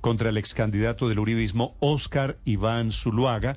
contra el ex candidato del uribismo, Óscar Iván Zuluaga,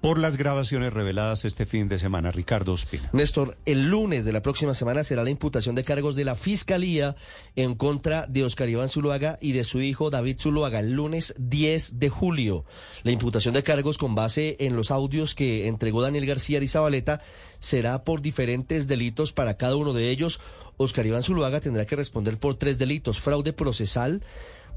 por las grabaciones reveladas este fin de semana. Ricardo Ospina. Néstor, el lunes de la próxima semana será la imputación de cargos de la Fiscalía en contra de Oscar Iván Zuluaga y de su hijo David Zuluaga, el lunes 10 de julio. La imputación de cargos con base en los audios que entregó Daniel García Arizabaleta será por diferentes delitos para cada uno de ellos. Oscar Iván Zuluaga tendrá que responder por tres delitos, fraude procesal,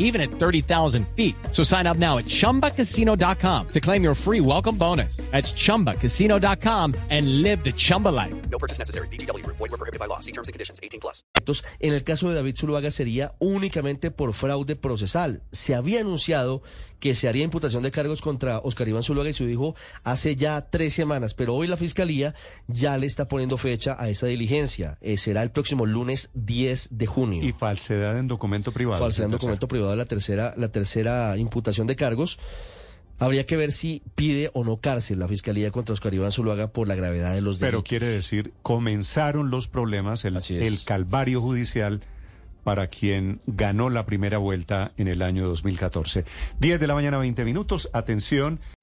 even at 30,000 feet. So sign up now at chumbacasino.com to claim your free welcome bonus. That's chumbacasino.com and live the Chumba life. No purchase necessary. BGW. Void were prohibited by law. See terms and conditions. 18 plus. En el caso de David Zuluaga sería únicamente por fraude procesal. Se había anunciado que se haría imputación de cargos contra Oscar Iván Zuluaga y su hijo hace ya tres semanas, pero hoy la Fiscalía ya le está poniendo fecha a esa diligencia. Eh, será el próximo lunes 10 de junio. Y falsedad en documento privado. Falsedad en documento privado, la tercera, la tercera imputación de cargos. Habría que ver si pide o no cárcel la Fiscalía contra Oscar Iván Zuluaga por la gravedad de los Pero delitos. quiere decir, comenzaron los problemas, el, el calvario judicial para quien ganó la primera vuelta en el año 2014. 10 de la mañana, 20 minutos. Atención.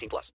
18 plus.